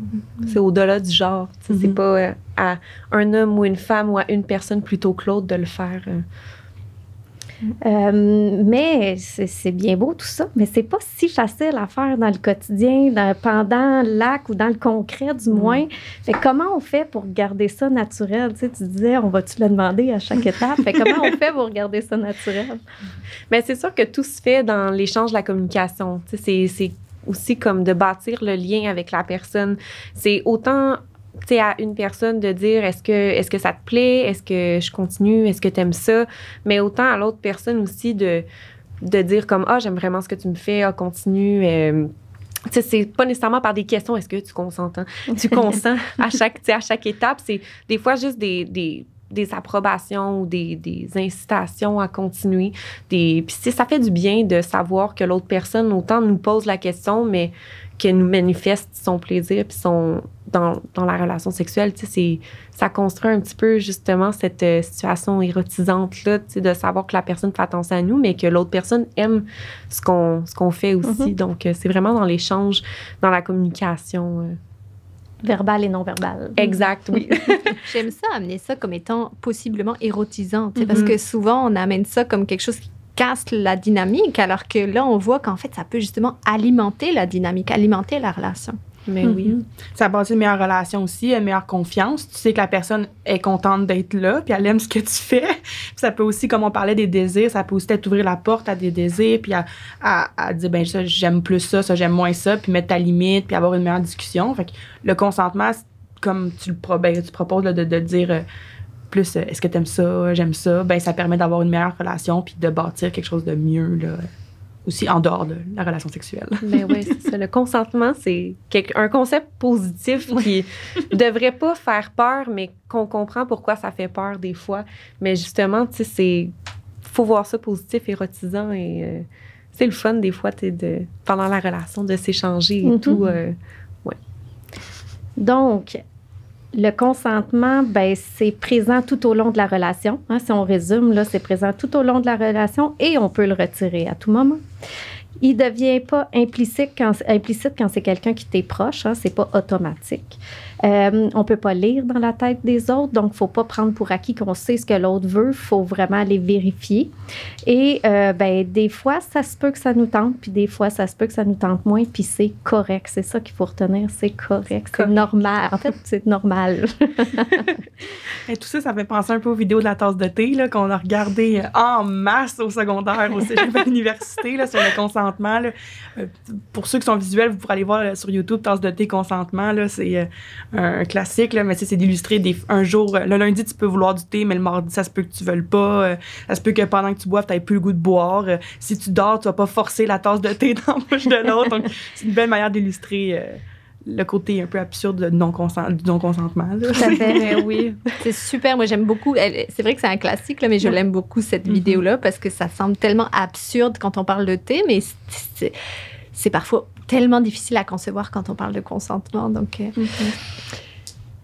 C'est au-delà du genre. C'est mm-hmm. pas euh, à un homme ou une femme ou à une personne plutôt que l'autre de le faire. Euh. Euh, mais c'est bien beau tout ça, mais c'est pas si facile à faire dans le quotidien, pendant l'acte ou dans le concret du mm. moins. Fait comment on fait pour garder ça naturel? Tu, sais, tu disais, on va-tu le demander à chaque étape? Fait comment on fait pour garder ça naturel? Bien, c'est sûr que tout se fait dans l'échange de la communication. Tu sais, c'est aussi comme de bâtir le lien avec la personne. C'est autant à une personne de dire est-ce que, est que ça te plaît, est-ce que je continue, est-ce que tu aimes ça, mais autant à l'autre personne aussi de, de dire comme ah, j'aime vraiment ce que tu me fais, ah, continue. Euh, c'est pas nécessairement par des questions, est-ce que tu consens? Tu consens à chaque, à chaque étape. C'est des fois juste des, des, des approbations ou des, des, incitations à continuer. Des, puis ça fait du bien de savoir que l'autre personne autant nous pose la question, mais qu'elle nous manifeste son plaisir puis son dans, dans la relation sexuelle, ça construit un petit peu justement cette euh, situation érotisante là, tu sais, de savoir que la personne fait attention à nous, mais que l'autre personne aime ce qu'on ce qu'on fait aussi. Mm-hmm. Donc euh, c'est vraiment dans l'échange, dans la communication. Euh. Verbal et non verbal. Exact, oui. J'aime ça, amener ça comme étant possiblement érotisant, parce mm-hmm. que souvent on amène ça comme quelque chose qui casse la dynamique, alors que là, on voit qu'en fait, ça peut justement alimenter la dynamique, alimenter la relation. Mais oui. Mhm. Ça bâtit une meilleure relation aussi, une meilleure confiance. Tu sais que la personne est contente d'être là, puis elle aime ce que tu fais. ça peut aussi, comme on parlait des désirs, ça peut aussi t'ouvrir la porte à des désirs, puis à, à, dire, ben ça, j'aime plus ça, ça, j'aime moins ça, puis mettre ta limite, puis avoir une meilleure discussion. Fait que le consentement, comme tu le ben, tu proposes de, de, dire... Euh, plus euh, est-ce que tu aimes ça, j'aime ça, ben ça permet d'avoir une meilleure relation puis de bâtir quelque chose de mieux là, aussi en dehors de la relation sexuelle. Mais ben oui, c'est ça. Le consentement, c'est un concept positif qui devrait pas faire peur, mais qu'on comprend pourquoi ça fait peur des fois. Mais justement, tu sais, c'est faut voir ça positif, érotisant et euh, c'est le fun des fois, de pendant la relation de s'échanger et mm-hmm. tout. Euh, ouais. Donc, le consentement, ben, c'est présent tout au long de la relation. Hein, si on résume, là, c'est présent tout au long de la relation et on peut le retirer à tout moment. Il ne devient pas implicite quand, implicite quand c'est quelqu'un qui t'est proche, hein, c'est pas automatique. Euh, on peut pas lire dans la tête des autres, donc faut pas prendre pour acquis qu'on sait ce que l'autre veut. faut vraiment aller vérifier. Et euh, ben, des fois, ça se peut que ça nous tente, puis des fois, ça se peut que ça nous tente moins, puis c'est correct. C'est ça qu'il faut retenir, c'est correct, c'est normal. En fait, c'est normal. Et tout ça, ça fait penser un peu aux vidéos de la tasse de thé qu'on a regardé en masse au secondaire, au cégep à l'université, sur le consentement. Euh, pour ceux qui sont visuels, vous pourrez aller voir sur YouTube tasse de thé consentement. C'est un classique, là, mais c'est d'illustrer un jour, le lundi, tu peux vouloir du thé, mais le mardi, ça se peut que tu veuilles pas. Euh, ça se peut que pendant que tu bois, tu n'aies plus le goût de boire. Euh, si tu dors, tu vas pas forcer la tasse de thé dans la bouche de l'autre. Donc, c'est une belle manière d'illustrer. Le côté un peu absurde de non du non-consentement. Tout à fait, oui. C'est super. Moi, j'aime beaucoup. C'est vrai que c'est un classique, là, mais je l'aime beaucoup, cette mm-hmm. vidéo-là, parce que ça semble tellement absurde quand on parle de thé, mais c'est parfois tellement difficile à concevoir quand on parle de consentement. Donc, euh, mhm.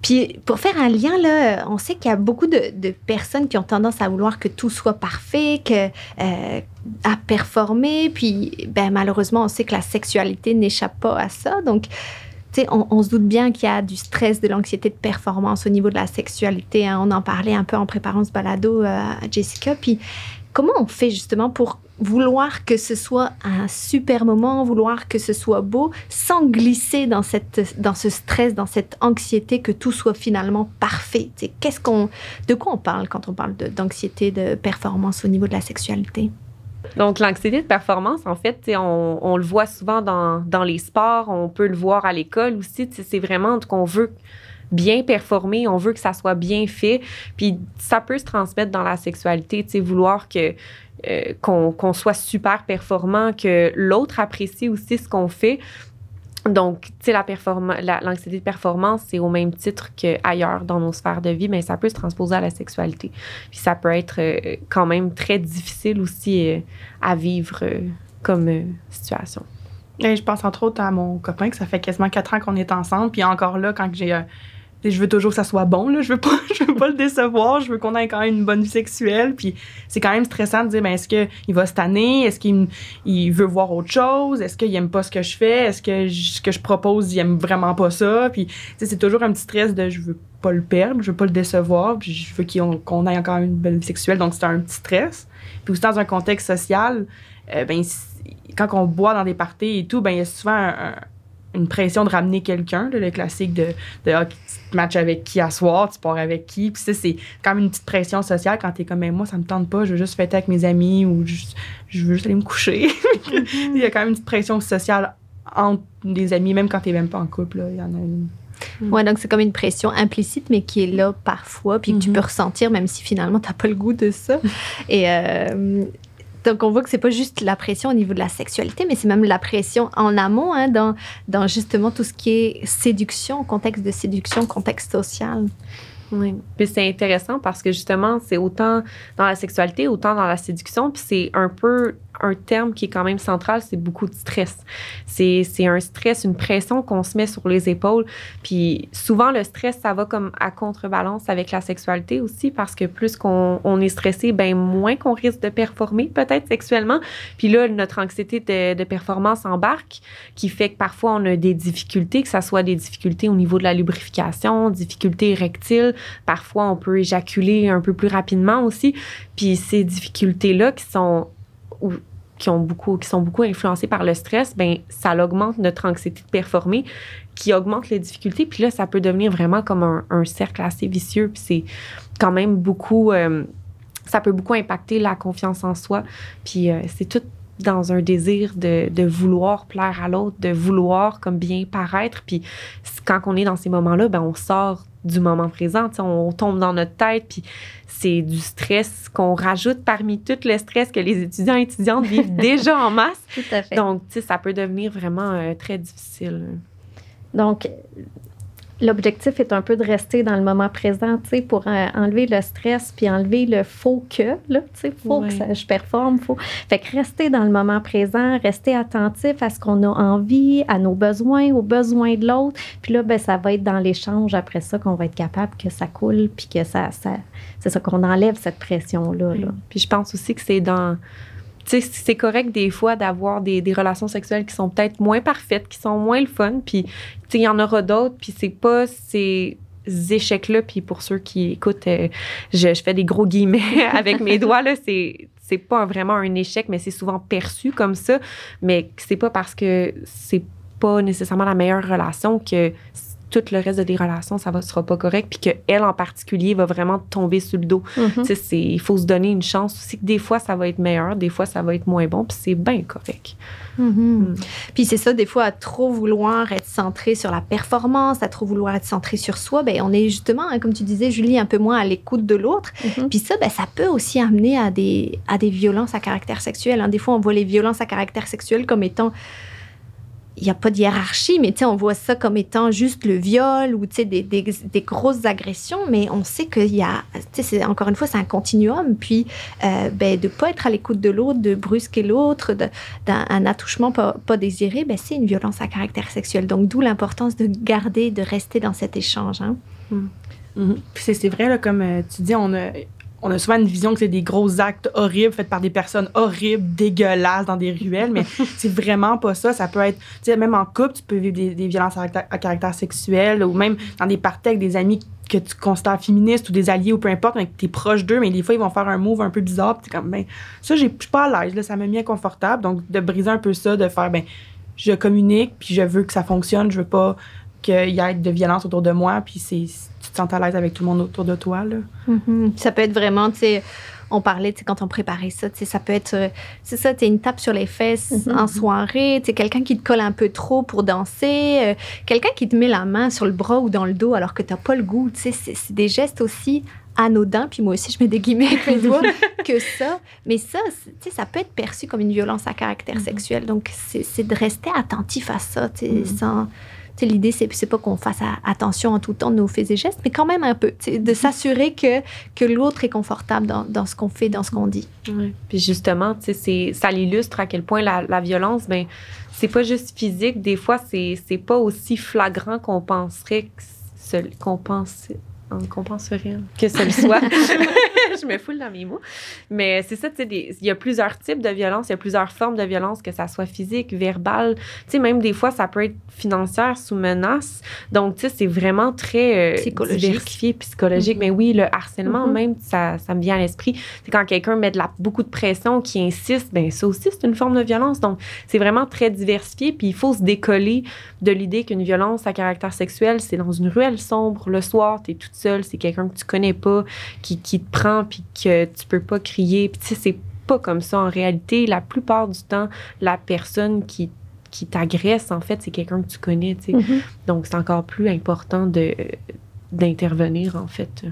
Puis pour faire un lien, là, on sait qu'il y a beaucoup de, personnes qui ont tendance à vouloir que tout soit parfait, que, euh, à performer. Puis ben, malheureusement, on sait que la sexualité n'échappe pas à ça. Donc, on, se doute bien qu'il y a du stress, de l'anxiété de performance au niveau de la sexualité. Hein. On en parlait un peu en préparant ce balado euh, à Jessica. Puis comment on fait justement pour vouloir que ce soit un super moment, vouloir que ce soit beau, sans glisser dans, cette, dans ce stress, dans cette anxiété que tout soit finalement parfait? Qu'est-ce qu'on, de quoi on parle quand on parle d'anxiété de, performance au niveau de la sexualité? Donc, l'anxiété de performance, en fait, on, on, le voit souvent dans, dans, les sports, on peut le voir à l'école aussi. C'est vraiment qu'on veut bien performer, on veut que ça soit bien fait. Puis ça peut se transmettre dans la sexualité, tu sais, vouloir que euh, qu'on soit super performant, que l'autre apprécie aussi ce qu'on fait. Donc, tu sais, l'anxiété la, de performance, c'est au même titre qu'ailleurs dans nos sphères de vie, mais ça peut se transposer à la sexualité. Puis ça peut être euh, quand même très difficile aussi euh, à vivre comme situation. Je pense entre autres à mon copain, que ça fait quasiment quatre ans qu'on est ensemble. Puis encore là, quand j'ai je veux toujours que ça soit bon, là. Je veux pas, je veux pas le décevoir. Je veux qu'on ait quand même une bonne vie sexuelle. Puis c'est quand même stressant de dire, ben, est-ce qu'il va se tanner? Est-ce qu'il il veut voir autre chose? Est-ce qu'il aime pas ce que je fais? Est-ce que ce que je propose, il aime vraiment pas ça? Puis, c'est toujours un petit stress de, je veux pas le perdre, je veux pas le décevoir, puis je veux qu'on ait encore une belle vie sexuelle. Donc, c'est un petit stress. Puis aussi, dans un contexte social, euh, ben, quand on boit dans des parties et tout, ben, il y a souvent un une pression de ramener quelqu'un, le classique de, de ah, tu matches avec qui à soir, tu pars avec qui. Puis ça, c'est quand même une petite pression sociale quand tu es comme, mais moi, ça me tente pas, je veux juste fêter avec mes amis ou je veux juste aller me coucher. Mm-hmm. il y a quand même une petite pression sociale entre des amis, même quand tu n'es même pas en couple. il y en a une. Ouais, donc c'est comme une pression implicite, mais qui est là parfois, puis que tu mm-hmm. peux ressentir, même si finalement tu n'as pas le goût de ça. Et euh, donc, on voit que c'est pas juste la pression au niveau de la sexualité, mais c'est même la pression en amont, hein, dans, dans justement tout ce qui est séduction, contexte de séduction, contexte social. Oui. Puis c'est intéressant parce que justement, c'est autant dans la sexualité, autant dans la séduction, puis c'est un peu un terme qui est quand même central, c'est beaucoup de stress. C'est, un stress, une pression qu'on se met sur les épaules. Puis souvent, le stress, ça va comme à contrebalance avec la sexualité aussi, parce que plus qu'on on est stressé, ben moins qu'on risque de performer peut-être sexuellement. Puis là, notre anxiété de, de, performance embarque, qui fait que parfois on a des difficultés, que ce soit des difficultés au niveau de la lubrification, difficultés rectiles. Parfois, on peut éjaculer un peu plus rapidement aussi. Puis ces difficultés-là qui sont qui, ont beaucoup, qui sont beaucoup influencés par le stress, ben ça augmente notre anxiété de performer, qui augmente les difficultés. Puis là, ça peut devenir vraiment comme un, cercle assez vicieux. Puis c'est quand même beaucoup... Euh, ça peut beaucoup impacter la confiance en soi. Puis euh, c'est tout dans un désir de, vouloir plaire à l'autre, de vouloir comme bien paraître. Puis quand on est dans ces moments-là, ben on sort du moment présent. On tombe dans notre tête, puis c'est du stress qu'on rajoute parmi tout le stress que les étudiants et étudiantes vivent déjà en masse. Tout à fait. Donc, ça peut devenir vraiment euh, très difficile. Donc, l'objectif est un peu de rester dans le moment présent, tu sais, pour euh, enlever le stress puis enlever le faux que, là, tu sais, faut que je performe, faut. Fait que rester dans le moment présent, rester attentif à ce qu'on a envie, à nos besoins, aux besoins de l'autre. Puis là, ben, ça va être dans l'échange après ça qu'on va être capable que ça coule puis que ça, ça c'est ça qu'on enlève cette pression-là. Là. Puis je pense aussi que c'est dans c'est correct des fois d'avoir des, relations sexuelles qui sont peut-être moins parfaites, qui sont moins le fun, puis il y en aura d'autres, puis c'est pas ces échecs-là, puis pour ceux qui écoutent, euh, je, je, fais des gros guillemets avec mes doigts, là, c'est c'est pas vraiment un échec, mais c'est souvent perçu comme ça, mais c'est pas parce que c'est pas nécessairement la meilleure relation que tout le reste de des relations, ça ne sera pas correct, puis qu'elle en particulier va vraiment tomber sur le dos. Mm-hmm. Il faut se donner une chance aussi que des fois, ça va être meilleur, des fois, ça va être moins bon, puis c'est bien correct. Mm-hmm. Mm. Puis c'est ça, des fois, à trop vouloir être centré sur la performance, à trop vouloir être centré sur soi, ben, on est justement, hein, comme tu disais, Julie, un peu moins à l'écoute de l'autre. Mm-hmm. Puis ça, ben, ça peut aussi amener à des, à des violences à caractère sexuel. Hein. Des fois, on voit les violences à caractère sexuel comme étant il n'y a pas de hiérarchie, mais on voit ça comme étant juste le viol ou des, des, des, grosses agressions, mais on sait qu'il y a, encore une fois, c'est un continuum. Puis, euh, ben, de ne pas être à l'écoute de l'autre, de brusquer l'autre, d'un attouchement pas, désiré, ben, c'est une violence à caractère sexuel. Donc, d'où l'importance de garder, de rester dans cet échange. Hein. Mmh. Mmh. C'est vrai, là, comme euh, tu dis, on a on a souvent une vision que c'est des gros actes horribles faits par des personnes horribles, dégueulasses dans des ruelles, mais c'est vraiment pas ça. Ça peut être, tu sais, même en couple, tu peux vivre des, violences à, caractère sexuel ou même dans des parties avec des amis que tu considères féministes ou des alliés ou peu importe, mais que tu es proche d'eux, mais des fois, ils vont faire un move un peu bizarre. Tu comme, ben, ça, je suis pas à l'aise, ça me met inconfortable. Donc, de briser un peu ça, de faire, ben, je communique, puis je veux que ça fonctionne, je veux pas qu'il y ait de violence autour de moi, puis c'est tu te sens à l'aise avec tout le monde autour de toi. Là. Mm-hmm. Ça peut être vraiment, tu sais, on parlait, tu sais, quand on préparait ça, tu sais, ça peut être, euh, c'est ça, tu une tape sur les fesses mm-hmm. en soirée, tu sais, quelqu'un qui te colle un peu trop pour danser, euh, quelqu'un qui te met la main sur le bras ou dans le dos alors que tu n'as pas le goût, tu sais, c'est des gestes aussi anodins, puis moi aussi je mets des guillemets avec mes doigts, que ça. Mais ça, tu sais, ça peut être perçu comme une violence à caractère mm-hmm. sexuel. Donc, c'est de rester attentif à ça, tu sais, sans L'idée, c'est, c'est pas qu'on fasse attention en tout temps de nos faits et gestes, mais quand même un peu, de s'assurer que, que l'autre est confortable dans, dans, ce qu'on fait, dans ce qu'on dit. Puis justement, c'est, ça l'illustre à quel point la, la violence, ben, c'est pas juste physique. Des fois, c'est, c'est pas aussi flagrant qu'on penserait que se compenser en compenserait que ce soit. je me foule dans mes mots. Mais c'est ça, tu sais, il y a plusieurs types de violence, il y a plusieurs formes de violence, que ça soit physique, verbale. Tu sais, même des fois, ça peut être financière sous menace. Donc, tu sais, c'est vraiment très euh, psychologique. diversifié, psychologique. Mais oui, le harcèlement, mm-hmm. même, ça, ça me vient à l'esprit. C'est quand quelqu'un met de la, beaucoup de pression, qui insiste, ben ça aussi, c'est une forme de violence. Donc, c'est vraiment très diversifié. Puis, il faut se décoller de l'idée qu'une violence à caractère sexuel, c'est dans une ruelle sombre, le soir, tu es toute seule, c'est quelqu'un que tu connais pas, qui, qui te prend, puis que tu peux pas crier. Puis tu sais, c'est pas comme ça en réalité. La plupart du temps, la personne qui qui t'agresse, en fait, c'est quelqu'un que tu connais, tu sais. Mm-hmm. Donc, c'est encore plus important de, d'intervenir, en fait.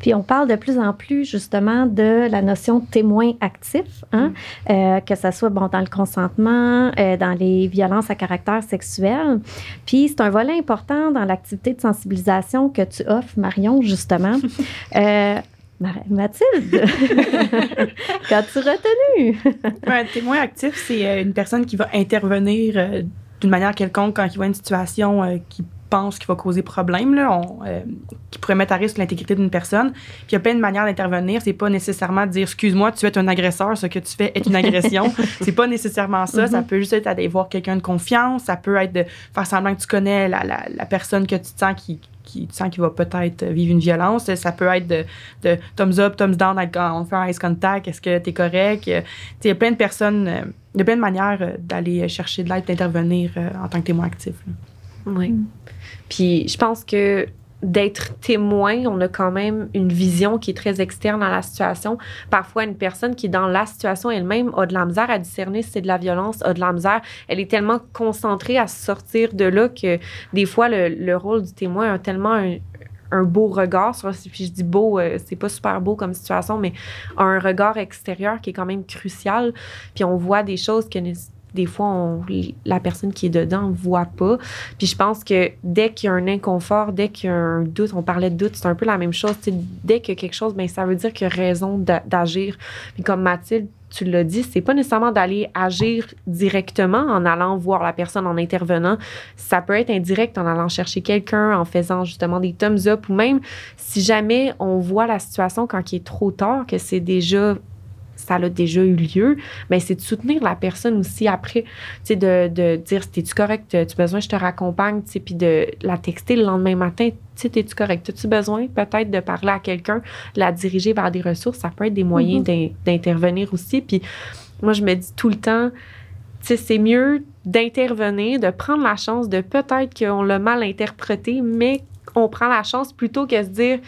Puis on parle de plus en plus justement de la notion de témoin actif, hein? Mm. Euh, que ce soit bon, dans le consentement, euh, dans les violences à caractère sexuel. Puis c'est un volet important dans l'activité de sensibilisation que tu offres, Marion, justement. euh, Mathilde, qu'as-tu retenu? un témoin actif, c'est euh, une personne qui va intervenir d'une manière quelconque quand il voit une situation qui pense qu'il va causer problème, là, euh, qui pourrait mettre à risque l'intégrité d'une personne. Puis il y a plein de manières d'intervenir. C'est pas nécessairement de dire excuse-moi, tu es un agresseur, ce que tu fais est une agression. c'est pas nécessairement ça. Ça mm-hmm. peut juste être d'aller voir quelqu'un de confiance. Ça peut être de faire semblant que tu connais la, la, personne que tu sens qui, qui tu sens qu'il va peut-être vivre une violence. Ça peut être de, de thumbs up, thumbs down, on fait un ice contact, est-ce que tu es correct? Il y a plein de personnes, euh, il y a plein de manières euh, d'aller chercher de l'aide, d'intervenir en tant que témoin actif. Oui. Puis je pense que d'être témoin, on a quand même une vision qui est très externe à la situation. Parfois, une personne qui, dans la situation elle-même, a de la misère à discerner si c'est de la violence, a de la misère. Elle est tellement concentrée à sortir de là que des fois, le, rôle du témoin a tellement un, beau regard puis je dis beau euh, c'est pas super beau comme situation mais un regard extérieur qui est quand même crucial puis on voit des choses que des fois, la personne qui est dedans ne voit pas. Puis je pense que dès qu'il y a un inconfort, dès qu'il y a un doute, on parlait de doute, c'est un peu la même chose. dès qu'il y a quelque chose, ben, ça veut dire qu'il y a raison d'agir. Puis comme Mathilde, tu l'as dit, c'est pas nécessairement d'aller agir directement en allant voir la personne, en intervenant. Ça peut être indirect en allant chercher quelqu'un, en faisant justement des thumbs up ou même si jamais on voit la situation quand il est trop tard, que c'est déjà ça a déjà eu lieu, mais c'est de soutenir la personne aussi après, tu sais, de, de dire, t'es-tu correct, tu as besoin, je te raccompagne, tu sais, puis de la texter le lendemain matin, tu sais, t'es-tu correct, as-tu besoin peut-être de parler à quelqu'un, la diriger vers des ressources, ça peut être des moyens mm-hmm. d'intervenir aussi, puis moi, je me dis tout le temps, tu sais, c'est mieux d'intervenir, de prendre la chance de peut-être qu'on l'a mal interprété, mais on prend la chance plutôt que de se dire,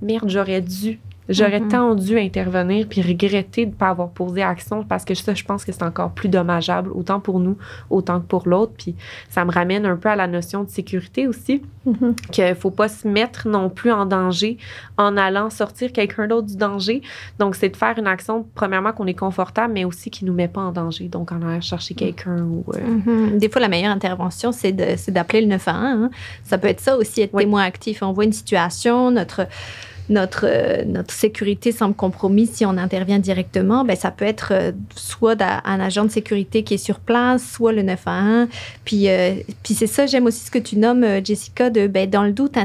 merde, j'aurais dû J'aurais mm-hmm. tant dû intervenir puis regretter de ne pas avoir posé action parce que ça, je pense que c'est encore plus dommageable, autant pour nous, autant que pour l'autre. Puis ça me ramène un peu à la notion de sécurité aussi, mm-hmm. qu'il ne faut pas se mettre non plus en danger en allant sortir quelqu'un d'autre du danger. Donc, c'est de faire une action, premièrement, qu'on est confortable, mais aussi qui ne nous met pas en danger. Donc, en allant chercher mm. quelqu'un ou. Euh, mm-hmm. Des fois, la meilleure intervention, c'est d'appeler le 911. Hein. Ça peut être ça aussi, être témoin actif. On voit une situation, notre notre, euh, notre sécurité semble compromise si on intervient directement, ben, ça peut être euh, soit un agent de sécurité qui est sur place, soit le 911. Puis, euh, puis c'est ça, j'aime aussi ce que tu nommes, Jessica, de ben, dans le doute,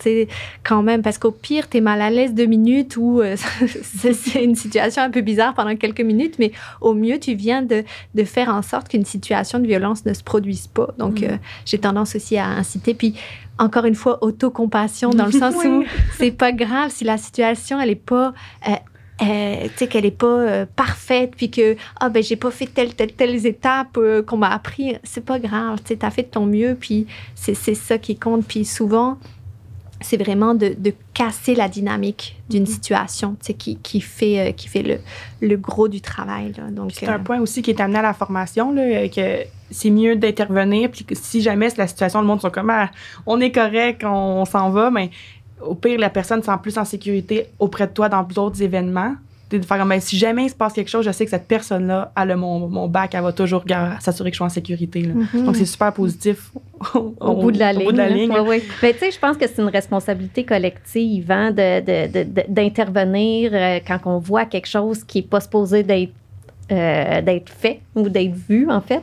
sais, quand même, parce qu'au pire, tu es mal à l'aise deux minutes ou c'est une situation un peu bizarre pendant quelques minutes, mais au mieux, tu viens de, de faire en sorte qu'une situation de violence ne se produise pas. Donc, mm. j'ai tendance aussi à inciter. Puis, encore une fois, autocompassion dans le sens où c'est pas grave si la situation, elle est pas. Euh, euh, tu sais qu'elle est pas euh, parfaite puis que ah ben j'ai pas fait telle telle telle étape qu'on m'a appris c'est pas grave tu sais as fait de ton mieux puis c'est ça qui compte puis souvent c'est vraiment de, de, casser la dynamique d'une mm-hmm. situation qui, qui, fait, qui fait le, le gros du travail. Donc, c'est un point aussi qui est amené à la formation, là, que c'est mieux d'intervenir. Puis que si jamais la situation, le monde sont comme ah, on est correct, on, s'en va, mais au pire, la personne sent plus en sécurité auprès de toi dans d'autres événements. De faire comme, ben, si jamais il se passe quelque chose, je sais que cette personne-là, a mon, mon bac, elle va toujours s'assurer que je suis en sécurité. Mm-hmm. Donc, c'est super positif au, bout de la ligne. Mais ben, tu sais, je pense que c'est une responsabilité collective hein, d'intervenir de, de, euh, quand on voit quelque chose qui n'est pas supposé d'être euh, d'être fait ou d'être vu, en fait.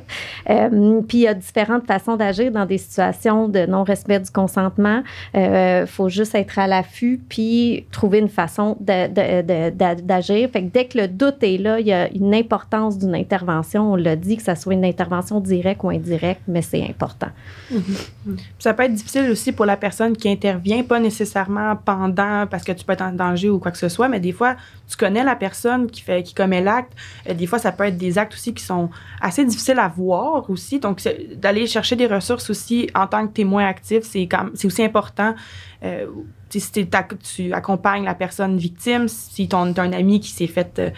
Euh, puis il y a différentes façons d'agir dans des situations de non-respect du consentement. Il euh, faut juste être à l'affût puis trouver une façon d'agir. Fait que dès que le doute est là, il y a une importance d'une intervention. On l'a dit, que ce soit une intervention directe ou indirecte, mais c'est important. Mm-hmm. Ça peut être difficile aussi pour la personne qui intervient, pas nécessairement pendant parce que tu peux être en danger ou quoi que ce soit, mais des fois, tu connais la personne qui, fait, qui commet l'acte. Euh, des fois, ça peut être des actes aussi qui sont assez difficiles à voir aussi. Donc, d'aller chercher des ressources aussi en tant que témoin actif, c'est aussi important. Euh, si tu accompagnes la personne victime, si tu as un ami qui s'est fait...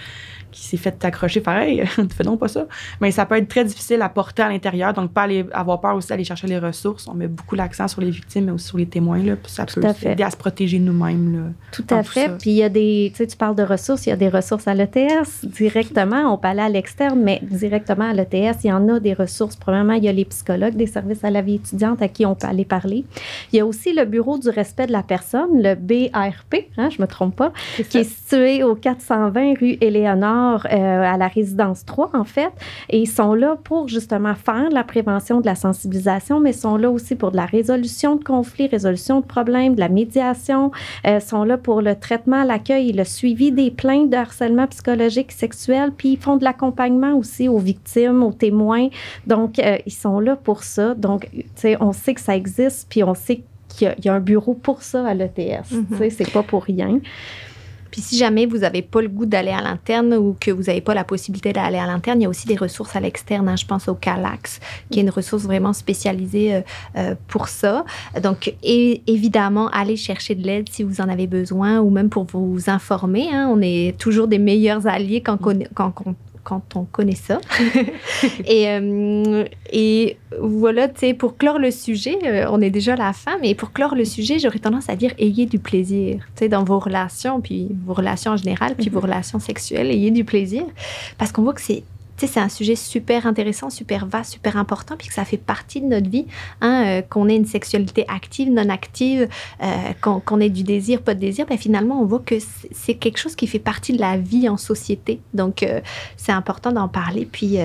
Qui s'est fait accrocher, pareil, fais non pas ça. Mais ça peut être très difficile à porter à l'intérieur, donc pas aller, avoir peur aussi d'aller chercher les ressources. On met beaucoup l'accent sur les victimes, mais aussi sur les témoins. Là, ça peut aider à se protéger nous-mêmes. Tout à fait. Puis il y a des, tu sais, tu parles de ressources, il y a des ressources à l'ETS directement. On peut aller à l'externe, mais directement à l'ETS, il y en a des ressources. Premièrement, il y a les psychologues des services à la vie étudiante à qui on peut aller parler. Il y a aussi le Bureau du respect de la personne, le BARP, hein, je me trompe pas, qui est situé au 420 rue Éléonore euh, à la résidence 3, en fait. Et ils sont là pour justement faire la prévention de la sensibilisation, mais ils sont là aussi pour de la résolution de conflits, résolution de problèmes, de la médiation. Ils euh, sont là pour le traitement, l'accueil et le suivi des plaintes de harcèlement psychologique, sexuel. Puis ils font de l'accompagnement aussi aux victimes, aux témoins. Donc, euh, ils sont là pour ça. Donc, tu sais, on sait que ça existe, puis on sait qu'il y, a un bureau pour ça à l'ETS. Mm-hmm. Tu sais, c'est pas pour rien. Puis si jamais vous n'avez pas le goût d'aller à l'interne ou que vous n'avez pas la possibilité d'aller à l'interne, il y a aussi des ressources à l'externe. Hein. Je pense au Calax, qui est une ressource vraiment spécialisée euh, euh, pour ça. Donc, évidemment, allez chercher de l'aide si vous en avez besoin ou même pour vous informer. Hein. On est toujours des meilleurs alliés quand, quand, quand quand on connaît ça. et, euh, et voilà, tu sais, pour clore le sujet, euh, on est déjà à la fin, mais pour clore le sujet, j'aurais tendance à dire ayez du plaisir, tu sais, dans vos relations, puis vos relations en général, puis vos mhm. relations sexuelles, ayez du plaisir, parce qu'on voit que c'est tu sais, c'est un sujet super intéressant, super vaste, super important, puis que ça fait partie de notre vie, hein, euh, qu'on ait une sexualité active, non active, euh, qu'on ait du désir, pas de désir, ben finalement, on voit que c'est quelque chose qui fait partie de la vie en société. Donc, euh, c'est important d'en parler, puis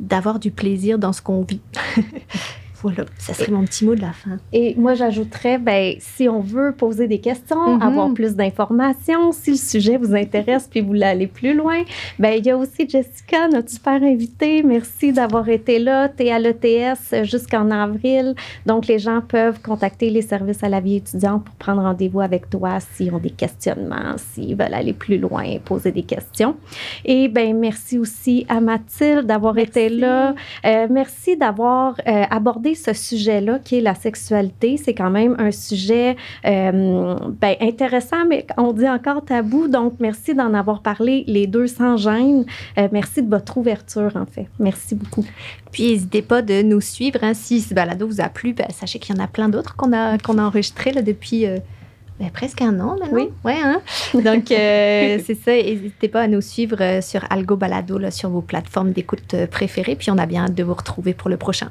d'avoir du plaisir dans ce qu'on vit. Voilà, ça serait mon petit mot de la fin. Et moi, j'ajouterais, ben, si on veut poser des questions, mhm. avoir plus d'informations, si le sujet vous intéresse puis vous voulez aller plus loin, ben, il y a aussi Jessica, notre super invitée. Merci d'avoir été là. Tu es à l'ETS jusqu'en avril. Donc, les gens peuvent contacter les services à la vie étudiante pour prendre rendez-vous avec toi s'ils ont des questionnements, s'ils veulent aller plus loin, poser des questions. Et ben, merci aussi à Mathilde d'avoir été là. Euh, merci d'avoir euh, abordé ce sujet-là qui est la sexualité. C'est quand même un sujet euh, ben, intéressant, mais on dit encore tabou. Donc, merci d'en avoir parlé les deux sans gêne. Euh, merci de votre ouverture, en fait. Merci beaucoup. Puis, n'hésitez pas de nous suivre. Hein. Si ce balado vous a plu, ben, sachez qu'il y en a plein d'autres qu'on a, qu'on a enregistrés là, depuis... Euh, ben, presque un an maintenant. Oui. Ouais, hein? Donc, c'est ça. N'hésitez pas à nous suivre sur Algo Balado, là, sur vos plateformes d'écoute préférées. Puis, on a bien hâte de vous retrouver pour le prochain.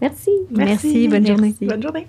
Merci. Merci. Merci. Bonne journée. Bonne journée.